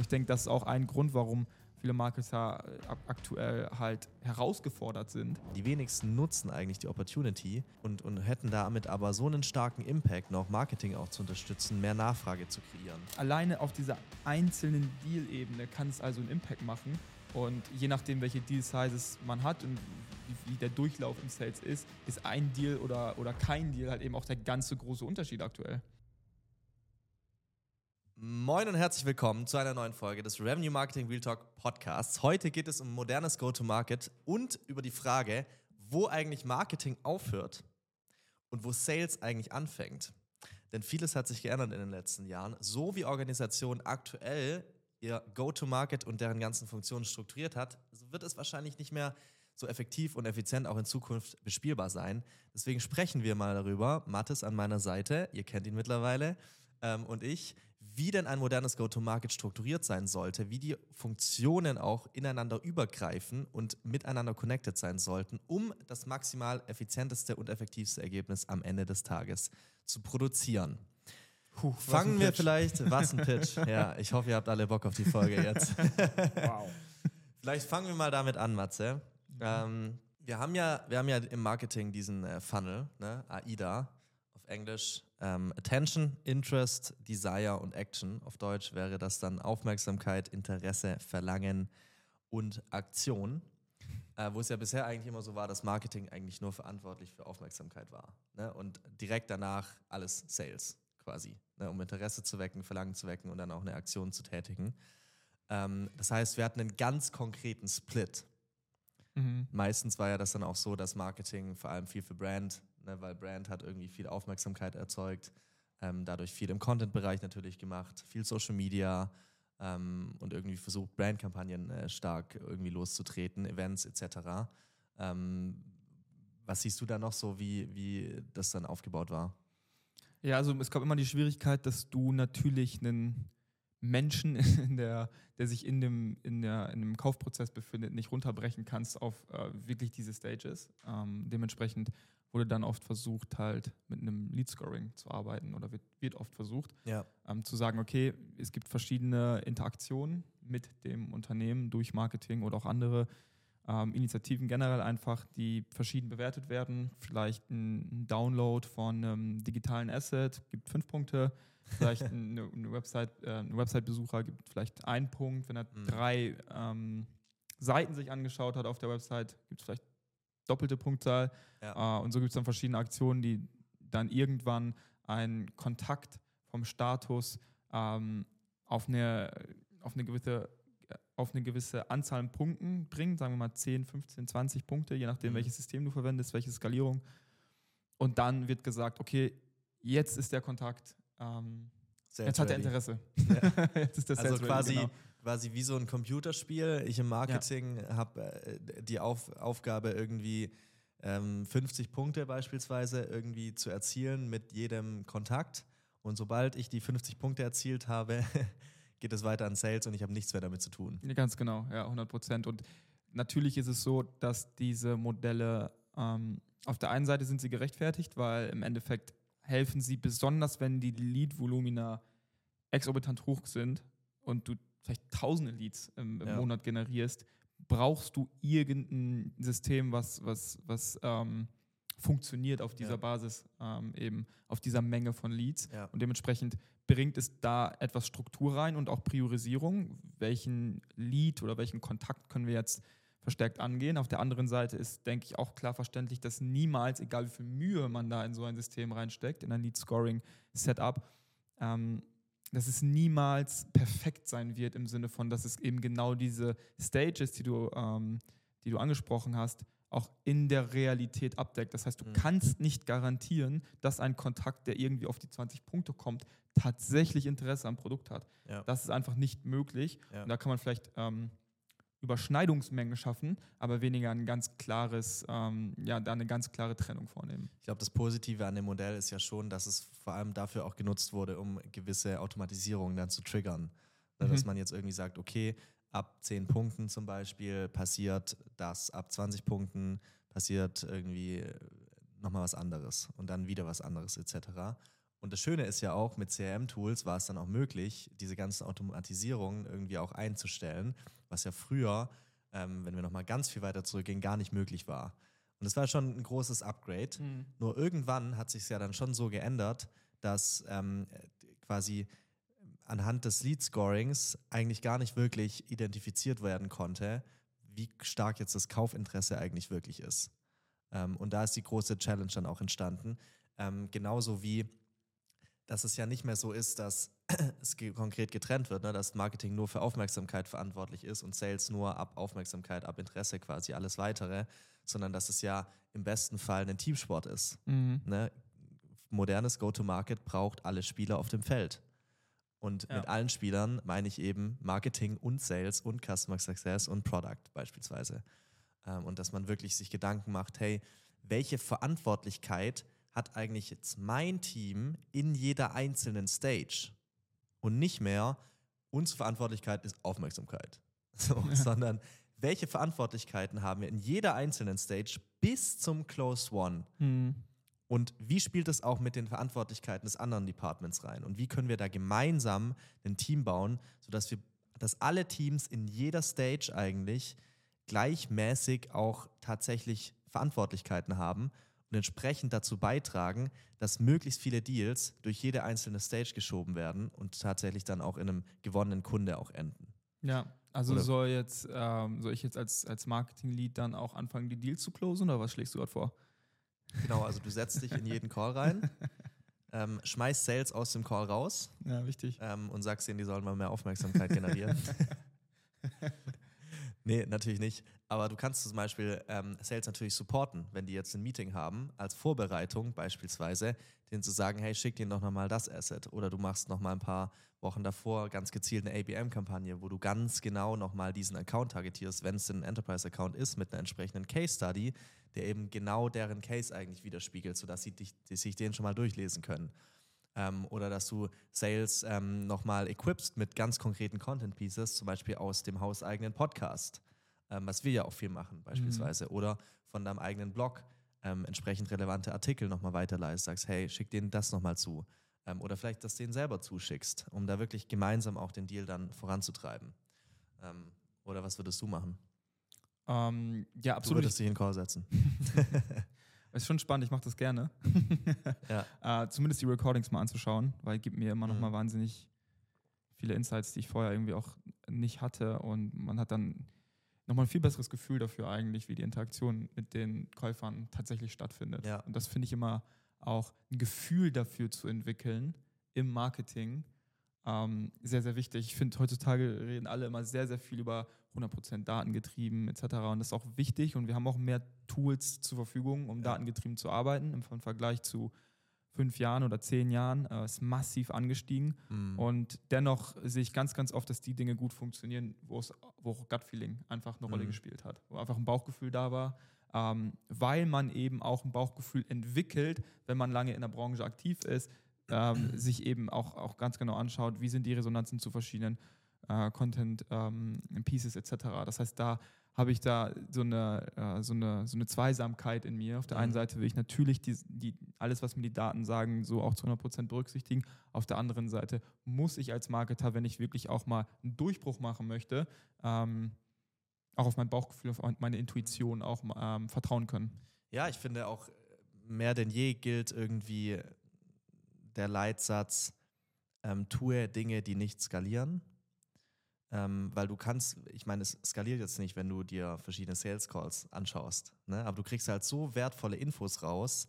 Und ich denke, das ist auch ein Grund, warum viele Marketer äh, aktuell halt herausgefordert sind. Die wenigsten nutzen eigentlich die Opportunity und, und hätten damit aber so einen starken Impact, noch Marketing auch zu unterstützen, mehr Nachfrage zu kreieren. Alleine auf dieser einzelnen Deal-Ebene kann es also einen Impact machen. Und je nachdem, welche Deal-Sizes man hat und wie, wie, der Durchlauf im Sales ist, ist ein Deal oder, oder kein Deal halt eben auch der ganze große Unterschied aktuell. Moin und herzlich willkommen zu einer neuen Folge des Revenue Marketing Real Talk Podcasts. Heute geht es um modernes Go-to-Market und über die Frage, wo eigentlich Marketing aufhört und wo Sales eigentlich anfängt. Denn vieles hat sich geändert in den letzten Jahren. So wie Organisationen aktuell ihr Go-to-Market und deren ganzen Funktionen strukturiert hat, wird es wahrscheinlich nicht mehr so effektiv und effizient auch in Zukunft bespielbar sein. Deswegen sprechen wir mal darüber. Mathis an meiner Seite, ihr kennt ihn mittlerweile, ähm, und ich wie denn ein modernes Go-to-Market strukturiert sein sollte, wie die Funktionen auch ineinander übergreifen und miteinander connected sein sollten, um das maximal effizienteste und effektivste Ergebnis am Ende des Tages zu produzieren. Puh, Fangen wir vielleicht, was ein Pitch. ja, ich hoffe, ihr habt alle Bock auf die Folge jetzt. wow. Vielleicht fangen wir mal damit an, Matze. Mhm. Ähm, wir, haben ja, wir haben ja im Marketing diesen äh, Funnel, ne? AIDA Englisch, ähm, Attention, Interest, Desire und Action. Auf Deutsch wäre das dann Aufmerksamkeit, Interesse, Verlangen und Aktion. Äh, wo es ja bisher eigentlich immer so war, dass Marketing eigentlich nur verantwortlich für Aufmerksamkeit war. Ne? Und direkt danach alles Sales quasi, ne? um Interesse zu wecken, Verlangen zu wecken und dann auch eine Aktion zu tätigen. Ähm, das heißt, wir hatten einen ganz konkreten Split. Mhm. Meistens war ja das dann auch so, dass Marketing vor allem viel für Brand ne, weil Brand hat irgendwie viel Aufmerksamkeit erzeugt, ähm, dadurch viel im Content-Bereich natürlich gemacht, viel Social Media ähm, und irgendwie versucht, Brandkampagnen äh, stark irgendwie loszutreten, Events etc. Ähm, was siehst du da noch so, wie, wie das dann aufgebaut war? Ja, also es gab immer die Schwierigkeit, dass du natürlich einen Menschen, der, der sich in dem, in, der, in dem Kaufprozess befindet, nicht runterbrechen kannst auf äh, wirklich diese Stages. Ähm, dementsprechend wurde dann oft versucht, halt mit einem Lead-Scoring zu arbeiten oder wird, wird oft versucht, ja. ähm, zu sagen, okay, es gibt verschiedene Interaktionen mit dem Unternehmen durch Marketing oder auch andere ähm, Initiativen generell einfach, die verschieden bewertet werden. Vielleicht ein, Download von einem digitalen Asset gibt fünf Punkte. Vielleicht eine, eine Website, äh, ein Website-Besucher gibt vielleicht einen Punkt. Wenn er mhm. drei ähm, Seiten sich angeschaut hat auf der Website, gibt es vielleicht doppelte Punktzahl. Ja. Äh, und so gibt es dann verschiedene Aktionen, die dann irgendwann einen Kontakt vom Status ähm, auf, eine, auf, eine gewisse, auf eine gewisse Anzahl an Punkten bringen, sagen wir mal 10, 15, 20 Punkte, je nachdem, mhm. welches System du verwendest, welche Skalierung. Und dann wird gesagt, okay, jetzt ist der Kontakt, ähm, jetzt hat er Interesse. Ja. jetzt ist der also quasi genau quasi wie so ein Computerspiel. Ich im Marketing ja. habe äh, die Auf Aufgabe irgendwie ähm, 50 Punkte beispielsweise irgendwie zu erzielen mit jedem Kontakt. Und sobald ich die 50 Punkte erzielt habe, geht es weiter an Sales und ich habe nichts mehr damit zu tun. Ganz genau, ja, 100 Prozent. Und natürlich ist es so, dass diese Modelle ähm, auf der einen Seite sind sie gerechtfertigt, weil im Endeffekt helfen sie besonders, wenn die Lead-Volumina exorbitant hoch sind und du vielleicht tausende Leads im, im ja. Monat generierst, brauchst du irgendein System, was, was, was ähm, funktioniert auf dieser ja. Basis, ähm, eben auf dieser Menge von Leads. Ja. Und dementsprechend bringt es da etwas Struktur rein und auch Priorisierung. Welchen Lead oder welchen Kontakt können wir jetzt verstärkt angehen? Auf der anderen Seite ist, denke ich, auch klar verständlich, dass niemals, egal wie viel Mühe man da in so ein System reinsteckt, in ein Lead-Scoring-Setup, ähm, dass es niemals perfekt sein wird im Sinne von, dass es eben genau diese Stages, die du, ähm, die du angesprochen hast, auch in der Realität abdeckt. Das heißt, du mhm. kannst nicht garantieren, dass ein Kontakt, der irgendwie auf die 20 Punkte kommt, tatsächlich Interesse am Produkt hat. Ja. Das ist einfach nicht möglich. Ja. Und da kann man vielleicht ähm, Überschneidungsmengen schaffen, aber weniger ein ganz klares, ähm, ja, da eine ganz klare Trennung vornehmen. Ich glaube, das Positive an dem Modell ist ja schon, dass es vor allem dafür auch genutzt wurde, um gewisse Automatisierungen dann zu triggern. Ne, mhm. Dass man jetzt irgendwie sagt, okay, ab 10 Punkten zum Beispiel passiert das, ab 20 Punkten passiert irgendwie nochmal was anderes und dann wieder was anderes etc. Und das Schöne ist ja auch, mit CRM-Tools war es dann auch möglich, diese ganzen Automatisierungen irgendwie auch einzustellen, was ja früher, ähm, wenn wir nochmal ganz viel weiter zurückgehen, gar nicht möglich war. Und das war schon ein großes Upgrade. Mhm. Nur irgendwann hat sich ja dann schon so geändert, dass ähm, quasi anhand des Lead-Scorings eigentlich gar nicht wirklich identifiziert werden konnte, wie stark jetzt das Kaufinteresse eigentlich wirklich ist. Ähm, und da ist die große Challenge dann auch entstanden. Ähm, genauso wie, dass es ja nicht mehr so ist, dass es konkret getrennt wird, ne? dass Marketing nur für Aufmerksamkeit verantwortlich ist und Sales nur ab Aufmerksamkeit, ab Interesse quasi alles weitere, sondern dass es ja im besten Fall ein Teamsport ist. Mhm. Ne? Modernes Go-to-Market braucht alle Spieler auf dem Feld. Und Ja. mit allen Spielern meine ich eben Marketing und Sales und Customer Success und Product beispielsweise. Ähm, und dass man wirklich sich Gedanken macht, hey, welche Verantwortlichkeit hat eigentlich jetzt mein Team in jeder einzelnen Stage? Und nicht mehr, unsere Verantwortlichkeit ist Aufmerksamkeit, so, sondern welche Verantwortlichkeiten haben wir in jeder einzelnen Stage bis zum Close One? Mhm. Und wie spielt es auch mit den Verantwortlichkeiten des anderen Departments rein? Und wie können wir da gemeinsam ein Team bauen, sodass wir, dass alle Teams in jeder Stage eigentlich gleichmäßig auch tatsächlich Verantwortlichkeiten haben und entsprechend dazu beitragen, dass möglichst viele Deals durch jede einzelne Stage geschoben werden und tatsächlich dann auch in einem gewonnenen Kunde auch enden. Ja, also Oder- soll jetzt, ähm, soll ich jetzt als, als Marketing-Lead dann auch anfangen, die Deals zu closen oder was schlägst du gerade vor? Genau, also du setzt dich in jeden Call rein, ähm, schmeißt Sales aus dem Call raus Ja, wichtig. ähm, und sagst denen, die sollen mal mehr Aufmerksamkeit generieren. nee, natürlich nicht. Aber du kannst zum Beispiel ähm, Sales natürlich supporten, wenn die jetzt ein Meeting haben, als Vorbereitung beispielsweise, denen zu sagen, hey, schick denen doch nochmal das Asset. Oder du machst nochmal ein paar Wochen davor ganz gezielt eine ABM-Kampagne, wo du ganz genau nochmal diesen Account targetierst, wenn es ein Enterprise-Account ist, mit einer entsprechenden Case-Study, der eben genau deren Case eigentlich widerspiegelt, sodass sie dich, sich den schon mal durchlesen können. Ähm, oder dass du Sales ähm, nochmal equipst mit ganz konkreten Content Pieces, zum Beispiel aus dem hauseigenen Podcast, ähm, was wir ja auch viel machen beispielsweise. Oder von deinem eigenen Blog ähm, entsprechend relevante Artikel nochmal weiterleitest, sagst, hey, schick denen das nochmal zu. Ähm, oder vielleicht das denen selber zuschickst, um da wirklich gemeinsam auch den Deal dann voranzutreiben. Ähm, oder was würdest du machen? Ähm, ja, Du absolut. würdest dich in den Call setzen. Ist schon spannend, ich mache das gerne. Ja. äh, zumindest die Recordings mal anzuschauen, weil gibt mir immer noch Mhm. mal wahnsinnig viele Insights, die ich vorher irgendwie auch nicht hatte. Und man hat dann nochmal ein viel besseres Gefühl dafür eigentlich, wie die Interaktion mit den Käufern tatsächlich stattfindet. Ja. Und das finde ich immer auch ein Gefühl dafür zu entwickeln im Marketing. Ähm, sehr, sehr wichtig. Ich finde, heutzutage reden alle immer sehr, sehr viel über 100% datengetrieben etc. Und das ist auch wichtig und wir haben auch mehr Tools zur Verfügung, um Ja. datengetrieben zu arbeiten. Im Vergleich zu fünf Jahren oder zehn Jahren äh, ist massiv angestiegen. Mhm. Und dennoch sehe ich ganz, ganz oft, dass die Dinge gut funktionieren, wo auch Gut-Feeling einfach eine Rolle Mhm. gespielt hat. Wo einfach ein Bauchgefühl da war, ähm, weil man eben auch ein Bauchgefühl entwickelt, wenn man lange in der Branche aktiv ist, ähm, sich eben auch, auch ganz genau anschaut, wie sind die Resonanzen zu verschiedenen äh, Content ähm, Pieces etc. Das heißt, da habe ich da so eine, äh, so, eine, so eine Zweisamkeit in mir. Auf der einen Mhm. Seite will ich natürlich die, die, alles, was mir die Daten sagen, so auch zu 100% berücksichtigen. Auf der anderen Seite muss ich als Marketer, wenn ich wirklich auch mal einen Durchbruch machen möchte, ähm, auch auf mein Bauchgefühl, auf meine Intuition auch ähm, vertrauen können. Ja, ich finde auch äh, mehr denn je gilt irgendwie der Leitsatz, ähm, tue Dinge, die nicht skalieren. Ähm, weil du kannst, ich meine, es skaliert jetzt nicht, wenn du dir verschiedene Sales Calls anschaust, ne? aber du kriegst halt so wertvolle Infos raus,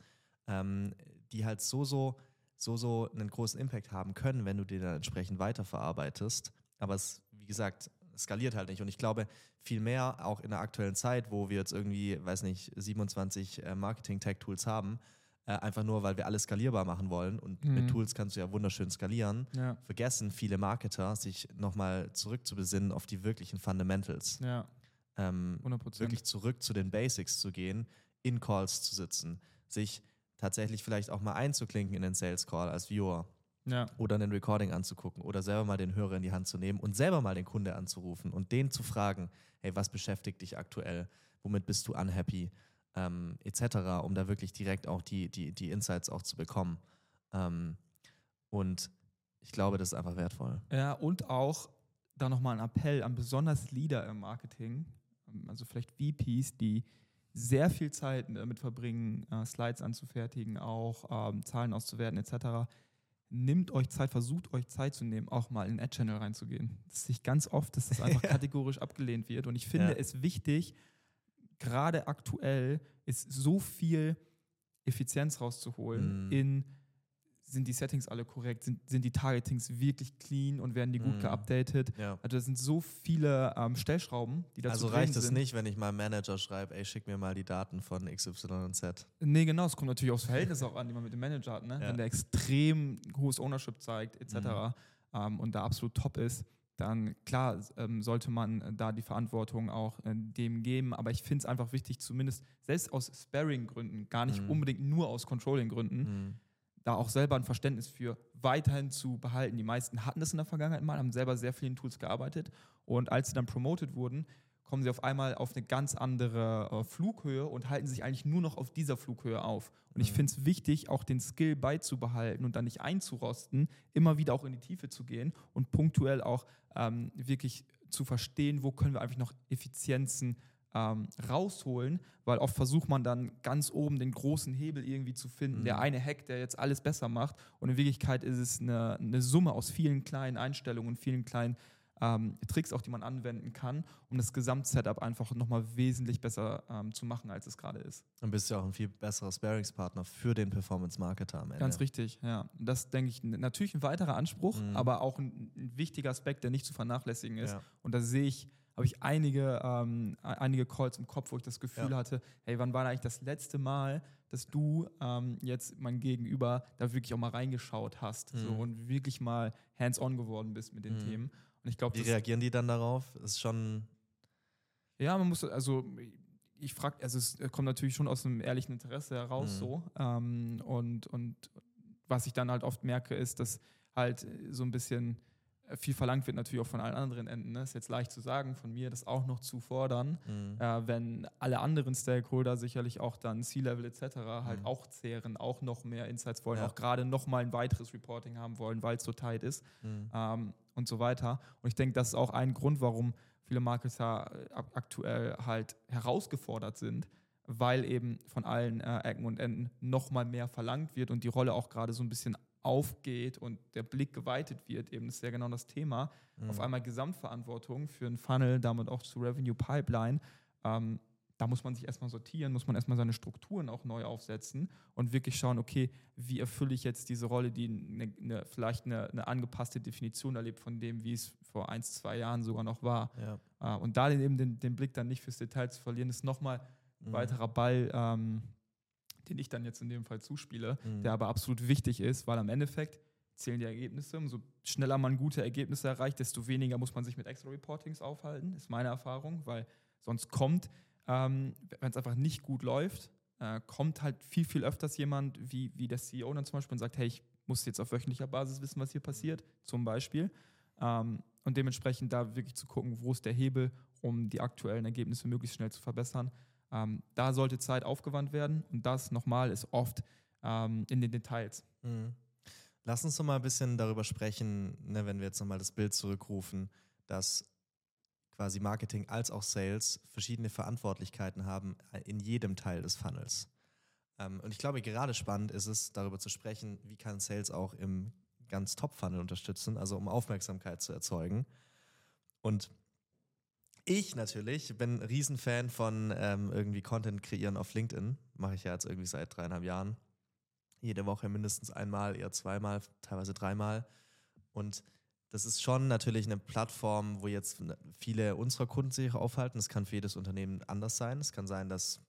ähm, die halt so, so, so, so einen großen Impact haben können, wenn du die dann entsprechend weiterverarbeitest. Aber es, wie gesagt, skaliert halt nicht. Und ich glaube, viel mehr auch in der aktuellen Zeit, wo wir jetzt irgendwie, weiß nicht, 27 äh, Marketing-Tech-Tools haben, äh, einfach nur, weil wir alles skalierbar machen wollen. Und Mhm. mit Tools kannst du ja wunderschön skalieren. Ja, Vergessen viele Marketer, sich nochmal zurückzubesinnen auf die wirklichen Fundamentals. ja, Ähm, 100%. wirklich zurück zu den Basics zu gehen, in Calls zu sitzen, sich tatsächlich vielleicht auch mal einzuklinken in den Sales Call als Viewer Ja, oder einen Recording anzugucken oder selber mal den Hörer in die Hand zu nehmen und selber mal den Kunde anzurufen und den zu fragen, hey, was beschäftigt dich aktuell, womit bist du unhappy, ähm, etc., um da wirklich direkt auch die, die, die Insights auch zu bekommen. Ähm, Und ich glaube, das ist einfach wertvoll. Ja, und auch da nochmal ein Appell an besonders Leader im Marketing, ähm, also vielleicht VPs, die sehr viel Zeit damit verbringen, äh, Slides anzufertigen, auch ähm, Zahlen auszuwerten etc. Nimmt euch Zeit, versucht euch Zeit zu nehmen, auch mal in den Ad-Channel reinzugehen. Das sehe ich ganz oft, dass das einfach kategorisch abgelehnt wird. Und ich finde Ja. es wichtig, gerade aktuell ist so viel Effizienz rauszuholen Mhm. in sind die Settings alle korrekt, sind, sind die Targetings wirklich clean und werden die gut Mhm. geupdatet. Ja. Also das sind so viele ähm, Stellschrauben, die dazu Also reicht es nicht, wenn ich meinem Manager schreibe, ey, schick mir mal die Daten von XY und Z. Nee, genau, es kommt natürlich aufs Verhältnis auch an, die man mit dem Manager hat. Ne? Ja. Wenn der extrem hohes Ownership zeigt, etc. Mhm. Ähm, und da absolut top ist, dann klar ähm, sollte man äh, da die Verantwortung auch äh, dem geben. Aber ich finde es einfach wichtig, zumindest selbst aus Sparing-Gründen, gar nicht Mhm. unbedingt nur aus Controlling-Gründen, Mhm. da auch selber ein Verständnis für weiterhin zu behalten. Die meisten hatten das in der Vergangenheit mal, haben selber sehr vielen Tools gearbeitet und als sie dann promoted wurden, kommen sie auf einmal auf eine ganz andere äh, Flughöhe und halten sich eigentlich nur noch auf dieser Flughöhe auf. Und ich Mhm. finde es wichtig, auch den Skill beizubehalten und dann nicht einzurosten, immer wieder auch in die Tiefe zu gehen und punktuell auch ähm, wirklich zu verstehen, wo können wir einfach noch Effizienzen ähm, rausholen, weil oft versucht man dann ganz oben den großen Hebel irgendwie zu finden, Mhm. der eine Hack, der jetzt alles besser macht. Und in Wirklichkeit ist es eine, eine Summe aus vielen kleinen Einstellungen, vielen kleinen ähm, Tricks auch, die man anwenden kann, um das Gesamtsetup einfach nochmal wesentlich besser ähm, zu machen, als es gerade ist. Dann bist du ja auch ein viel besserer Sparingspartner für den Performance-Marketer am Ende. Ganz richtig, ja. Das denke ich natürlich ein weiterer Anspruch, Mhm. aber auch ein, ein wichtiger Aspekt, der nicht zu vernachlässigen ist. Ja. Und da sehe ich, habe ich einige, ähm, e- einige Calls im Kopf, wo ich das Gefühl Ja. hatte, hey, wann war eigentlich das letzte Mal, dass du ähm, jetzt mein Gegenüber da wirklich auch mal reingeschaut hast so, Mhm. und wirklich mal hands-on geworden bist mit den Mhm. Themen. Und ich glaube, Wie reagieren die dann darauf? Ist schon. Ja, man muss, also ich frage, also es kommt natürlich schon aus einem ehrlichen Interesse heraus Mhm. so. Ähm, und, und was ich dann halt oft merke, ist, dass halt so ein bisschen viel verlangt wird, natürlich auch von allen anderen Enden. Ne? Ist jetzt leicht zu sagen, von mir das auch noch zu fordern, Mhm. äh, wenn alle anderen Stakeholder sicherlich auch dann C-Level etc. halt Mhm. auch zehren, auch noch mehr Insights wollen, Ja. auch gerade noch mal ein weiteres Reporting haben wollen, weil es so tight ist Mhm. ähm, und so weiter. Und ich denke, das ist auch ein Grund, warum viele Marketer äh, ak- aktuell halt herausgefordert sind, weil eben von allen äh, Ecken und Enden noch mal mehr verlangt wird und die Rolle auch gerade so ein bisschen aufgeht und der Blick geweitet wird. Eben das ist ja genau das Thema. Mhm. Auf einmal Gesamtverantwortung für einen Funnel, damit auch zu Revenue Pipeline. Ähm, da muss man sich erstmal sortieren, muss man erstmal seine Strukturen auch neu aufsetzen und wirklich schauen, okay, wie erfülle ich jetzt diese Rolle, die eine, eine, vielleicht eine, eine angepasste Definition erlebt von dem, wie es vor ein, zwei Jahren sogar noch war. Ja. Äh, und da eben den, den Blick dann nicht fürs Detail zu verlieren, ist nochmal ein Mhm. weiterer Ball, ähm, den ich dann jetzt in dem Fall zuspiele, Mhm. der aber absolut wichtig ist, weil am Endeffekt zählen die Ergebnisse. Umso schneller man gute Ergebnisse erreicht, desto weniger muss man sich mit extra Reportings aufhalten, ist meine Erfahrung, weil sonst kommt, ähm, wenn es einfach nicht gut läuft, äh, kommt halt viel, viel öfters jemand wie, wie der CEO dann zum Beispiel und sagt, hey, ich muss jetzt auf wöchentlicher Basis wissen, was hier passiert, zum Beispiel. Ähm, und dementsprechend da wirklich zu gucken, wo ist der Hebel, um die aktuellen Ergebnisse möglichst schnell zu verbessern. Ähm, da sollte Zeit aufgewandt werden und das nochmal ist oft ähm, in den Details. Mhm. Lass uns doch mal ein bisschen darüber sprechen, ne, wenn wir jetzt nochmal das Bild zurückrufen, dass quasi Marketing als auch Sales verschiedene Verantwortlichkeiten haben äh, in jedem Teil des Funnels. Ähm, und ich glaube, gerade spannend ist es, darüber zu sprechen, wie kann Sales auch im ganz Top-Funnel unterstützen, also um Aufmerksamkeit zu erzeugen. Und ich natürlich bin ein Riesenfan von ähm, irgendwie Content kreieren auf LinkedIn. Mache ich ja jetzt irgendwie seit dreieinhalb Jahren jede Woche mindestens einmal, eher zweimal, teilweise dreimal. Und das ist schon natürlich eine Plattform, wo jetzt viele unserer Kunden sich aufhalten. Das kann für jedes Unternehmen anders sein. Es kann sein, dass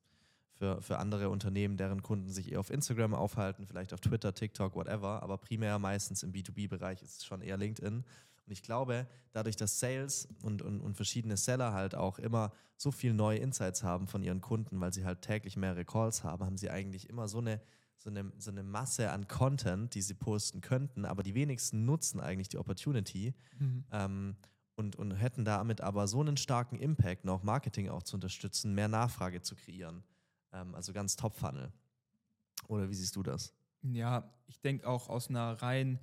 für, für andere Unternehmen, deren Kunden sich eher auf Instagram aufhalten, vielleicht auf Twitter, TikTok, whatever, aber primär meistens im B2B-Bereich ist es schon eher LinkedIn. Und ich glaube, dadurch, dass Sales und, und, und verschiedene Seller halt auch immer so viel neue Insights haben von ihren Kunden, weil sie halt täglich mehrere Calls haben, haben sie eigentlich immer so eine so eine, so eine Masse an Content, die sie posten könnten, aber die wenigsten nutzen eigentlich die Opportunity ähm, und, und hätten damit aber so einen starken Impact, noch Marketing auch zu unterstützen, mehr Nachfrage zu kreieren. Ähm, also ganz Top-Funnel. Oder wie siehst du das? Ja, ich denke auch aus einer rein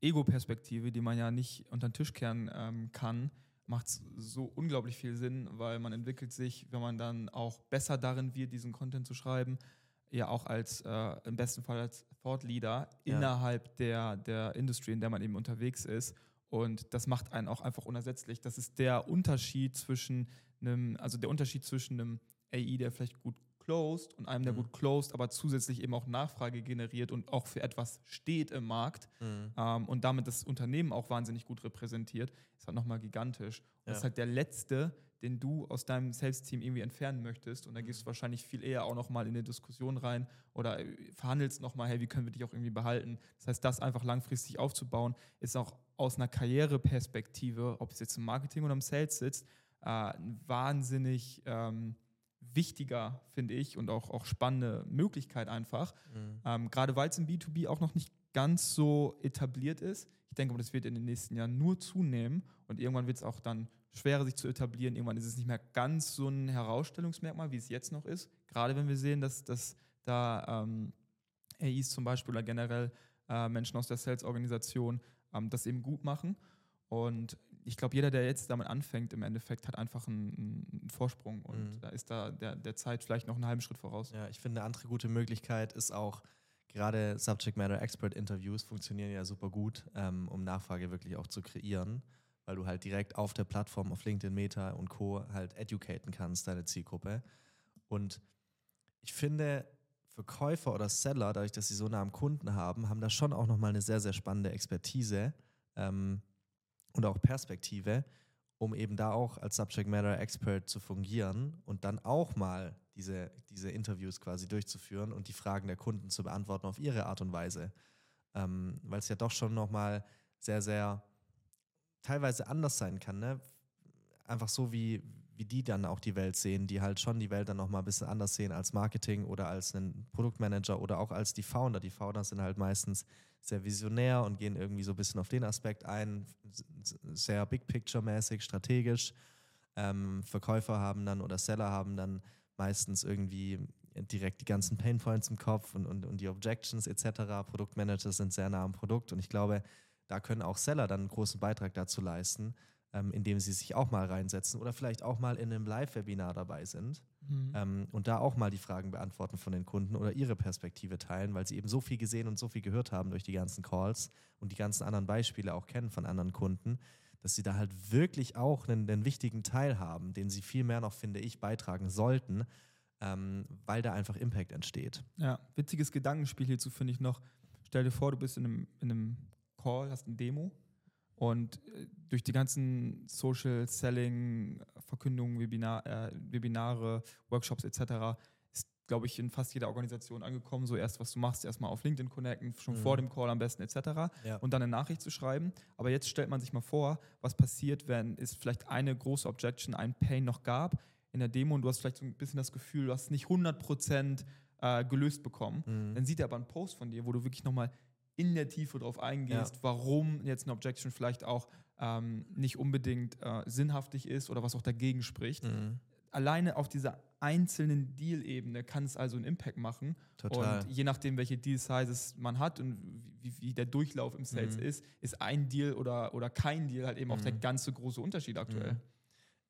Ego-Perspektive, die man ja nicht unter den Tisch kehren ähm, kann, macht es so unglaublich viel Sinn, weil man entwickelt sich, wenn man dann auch besser darin wird, diesen Content zu schreiben, ja auch als äh, im besten Fall als Thought Leader Ja. innerhalb der, der Industrie, in der man eben unterwegs ist. Und das macht einen auch einfach unersetzlich. Das ist der Unterschied zwischen einem, also der Unterschied zwischen einem AI, der vielleicht gut closed und einem, der Mhm. gut closed, aber zusätzlich eben auch Nachfrage generiert und auch für etwas steht im Markt Mhm. ähm, und damit das Unternehmen auch wahnsinnig gut repräsentiert, ist halt nochmal gigantisch. Und das ist Ja. halt der letzte, den du aus deinem Sales-Team irgendwie entfernen möchtest. Und da gehst du wahrscheinlich viel eher auch nochmal in eine Diskussion rein oder äh, verhandelst nochmal, hey, wie können wir dich auch irgendwie behalten? Das heißt, das einfach langfristig aufzubauen, ist auch aus einer Karriereperspektive, ob es jetzt im Marketing oder im Sales sitzt, äh, ein wahnsinnig ähm, wichtiger, finde ich, und auch, auch spannende Möglichkeit einfach. Mhm. Ähm, Gerade weil es im B2B auch noch nicht ganz so etabliert ist. Ich denke, das wird in den nächsten Jahren nur zunehmen und irgendwann wird es auch dann schwerer, sich zu etablieren. Irgendwann ist es nicht mehr ganz so ein Herausstellungsmerkmal, wie es jetzt noch ist. Gerade wenn wir sehen, dass, dass da ähm, AIs zum Beispiel oder generell äh, Menschen aus der Sales-Organisation ähm, das eben gut machen. Und ich glaube, jeder, der jetzt damit anfängt, im Endeffekt hat einfach einen, einen Vorsprung und Mhm. da ist da der, der Zeit vielleicht noch einen halben Schritt voraus. Ja, ich finde, eine andere gute Möglichkeit ist auch, gerade Subject Matter Expert Interviews funktionieren ja super gut, ähm, um Nachfrage wirklich auch zu kreieren, weil du halt direkt auf der Plattform, auf LinkedIn, Meta und Co. halt educaten kannst, deine Zielgruppe. Und ich finde, Verkäufer oder Seller, dadurch, dass sie so nah am Kunden haben, haben da schon auch nochmal eine sehr, sehr spannende Expertise ähm, und auch Perspektive, um eben da auch als Subject Matter Expert zu fungieren und dann auch mal diese, diese Interviews quasi durchzuführen und die Fragen der Kunden zu beantworten auf ihre Art und Weise. Ähm, Weil es ja doch schon nochmal sehr, sehr teilweise anders sein kann. Ne? Einfach so, wie, wie die dann auch die Welt sehen, die halt schon die Welt dann nochmal ein bisschen anders sehen als Marketing oder als einen Produktmanager oder auch als die Founder. Die Founder sind halt meistens sehr visionär und gehen irgendwie so ein bisschen auf den Aspekt ein, sehr Big Picture-mäßig, strategisch. Ähm, Verkäufer haben dann oder Seller haben dann meistens irgendwie direkt die ganzen Painpoints im Kopf und, und, und die Objections etc. Produktmanager sind sehr nah am Produkt und ich glaube, da können auch Seller dann einen großen Beitrag dazu leisten, ähm, indem sie sich auch mal reinsetzen oder vielleicht auch mal in einem Live-Webinar dabei sind Mhm. ähm, und da auch mal die Fragen beantworten von den Kunden oder ihre Perspektive teilen, weil sie eben so viel gesehen und so viel gehört haben durch die ganzen Calls und die ganzen anderen Beispiele auch kennen von anderen Kunden, dass sie da halt wirklich auch einen, einen wichtigen Teil haben, den sie viel mehr noch, finde ich, beitragen sollten, ähm, weil da einfach Impact entsteht. Ja, witziges Gedankenspiel hierzu finde ich noch. Stell dir vor, du bist in einem, in einem Call, hast eine Demo und äh, durch die ganzen Social Selling, Verkündungen, Webinar, äh, Webinare, Workshops etc. ist, glaube ich, in fast jeder Organisation angekommen. So erst, was du machst, erstmal auf LinkedIn connecten, schon Mhm. vor dem Call am besten etc. Ja. und dann eine Nachricht zu schreiben. Aber jetzt stellt man sich mal vor, was passiert, wenn es vielleicht eine große Objection, ein Pain noch gab in der Demo und du hast vielleicht so ein bisschen das Gefühl, du hast es nicht 100% äh, gelöst bekommen. Mhm. Dann sieht er aber einen Post von dir, wo du wirklich nochmal in der Tiefe drauf eingehst, Ja. warum jetzt eine Objection vielleicht auch ähm, nicht unbedingt äh, sinnhaftig ist oder was auch dagegen spricht. Mhm. Alleine auf dieser einzelnen Deal-Ebene kann es also einen Impact machen. Total. Und je nachdem, welche Deal-Sizes man hat und wie, wie der Durchlauf im Sales Mhm. ist, ist ein Deal oder, oder kein Deal halt eben auch der Mhm. ganze große Unterschied aktuell. Mhm.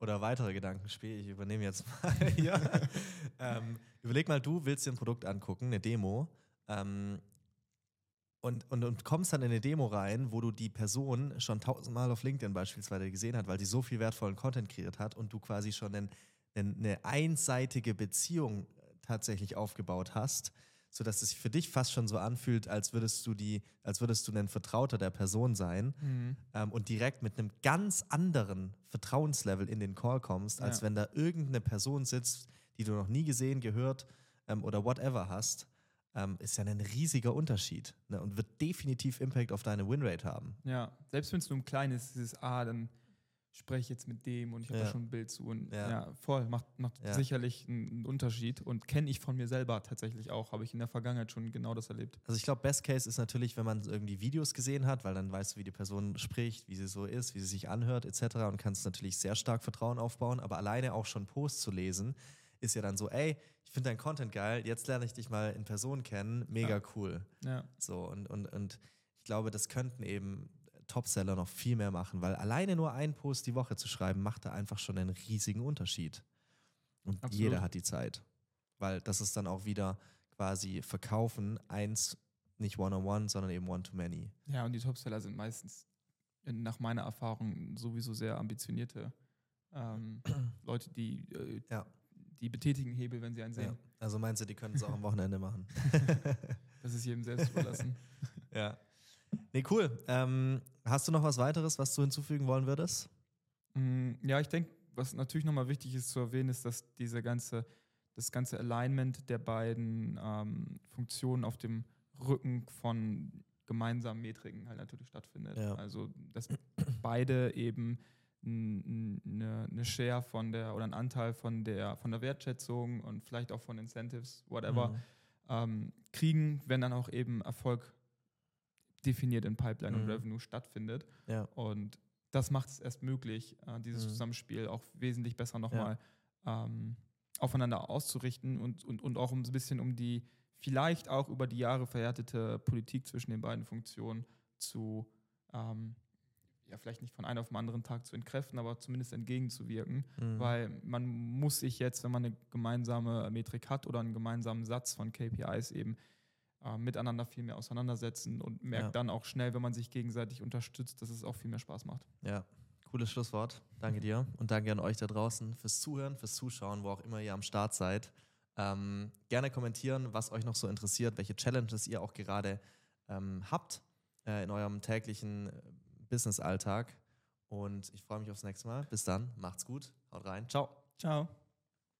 Oder weitere Gedankenspiel, ich übernehme jetzt mal hier. ähm, überleg mal, du willst dir ein Produkt angucken, eine Demo, ähm, und, und, und kommst dann in eine Demo rein, wo du die Person schon tausendmal auf LinkedIn beispielsweise gesehen hat, weil sie so viel wertvollen Content kreiert hat und du quasi schon einen, einen, eine einseitige Beziehung tatsächlich aufgebaut hast, sodass es sich für dich fast schon so anfühlt, als würdest du die, als würdest du ein Vertrauter der Person sein Mhm. ähm, und direkt mit einem ganz anderen Vertrauenslevel in den Call kommst, als Ja. wenn da irgendeine Person sitzt, die du noch nie gesehen, gehört ähm, oder whatever hast, ähm, ist ja ein riesiger Unterschied ne? und wird definitiv Impact auf deine Winrate haben. Ja, selbst wenn es nur ein kleines ist, dieses, ah, dann spreche ich jetzt mit dem und ich habe Ja. da schon ein Bild zu. Und Ja. ja, voll, macht, macht Ja. sicherlich einen, einen Unterschied und kenne ich von mir selber tatsächlich auch. Habe ich in der Vergangenheit schon genau das erlebt. Also ich glaube, Best Case ist natürlich, wenn man irgendwie Videos gesehen hat, weil dann weißt du, wie die Person spricht, wie sie so ist, wie sie sich anhört etc. und kannst natürlich sehr stark Vertrauen aufbauen. Aber alleine auch schon Posts zu lesen, ist ja dann so, ey, ich finde dein Content geil, jetzt lerne ich dich mal in Person kennen, mega Ja. cool. Ja, So, und, und, und ich glaube, das könnten eben Topseller noch viel mehr machen, weil alleine nur einen Post die Woche zu schreiben, macht da einfach schon einen riesigen Unterschied. Und Absolut. jeder hat die Zeit. Weil das ist dann auch wieder quasi verkaufen, eins nicht one-on-one, sondern eben one-to-many. Ja, und die Topseller sind meistens nach meiner Erfahrung sowieso sehr ambitionierte ähm, Leute, die, äh, Ja. Die betätigen Hebel, wenn sie einen Ja. sehen. Also meinst du, die können es auch am Wochenende machen? Das ist jedem selbst überlassen. ja. Nee, cool. Ähm, hast du noch was weiteres, was du hinzufügen wollen würdest? Mm, Ja, ich denke, was natürlich nochmal wichtig ist zu erwähnen, ist, dass diese ganze, das ganze Alignment der beiden ähm, Funktionen auf dem Rücken von gemeinsamen Metriken halt natürlich stattfindet. Ja. Also, dass beide eben eine ne Share von der oder einen Anteil von der von der Wertschätzung und vielleicht auch von Incentives, whatever, Mhm. ähm, kriegen, wenn dann auch eben Erfolg definiert in Pipeline Mhm. und Revenue stattfindet. Ja. Und das macht es erst möglich, äh, dieses Mhm. Zusammenspiel auch wesentlich besser nochmal ähm, aufeinander auszurichten und, und, und auch um so ein bisschen um die vielleicht auch über die Jahre verhärtete Politik zwischen den beiden Funktionen zu, ähm, ja, vielleicht nicht von einem auf den anderen Tag zu entkräften, aber zumindest entgegenzuwirken. Mhm. Weil man muss sich jetzt, wenn man eine gemeinsame Metrik hat oder einen gemeinsamen Satz von KPIs eben äh, miteinander viel mehr auseinandersetzen und merkt Ja. dann auch schnell, wenn man sich gegenseitig unterstützt, dass es auch viel mehr Spaß macht. Ja, cooles Schlusswort. Danke dir und danke an euch da draußen fürs Zuhören, fürs Zuschauen, wo auch immer ihr am Start seid. Ähm, gerne kommentieren, was euch noch so interessiert, welche Challenges ihr auch gerade ähm, habt äh, in eurem täglichen Business-Alltag. Und ich freue mich aufs nächste Mal. Bis dann, macht's gut, haut rein, ciao. Ciao.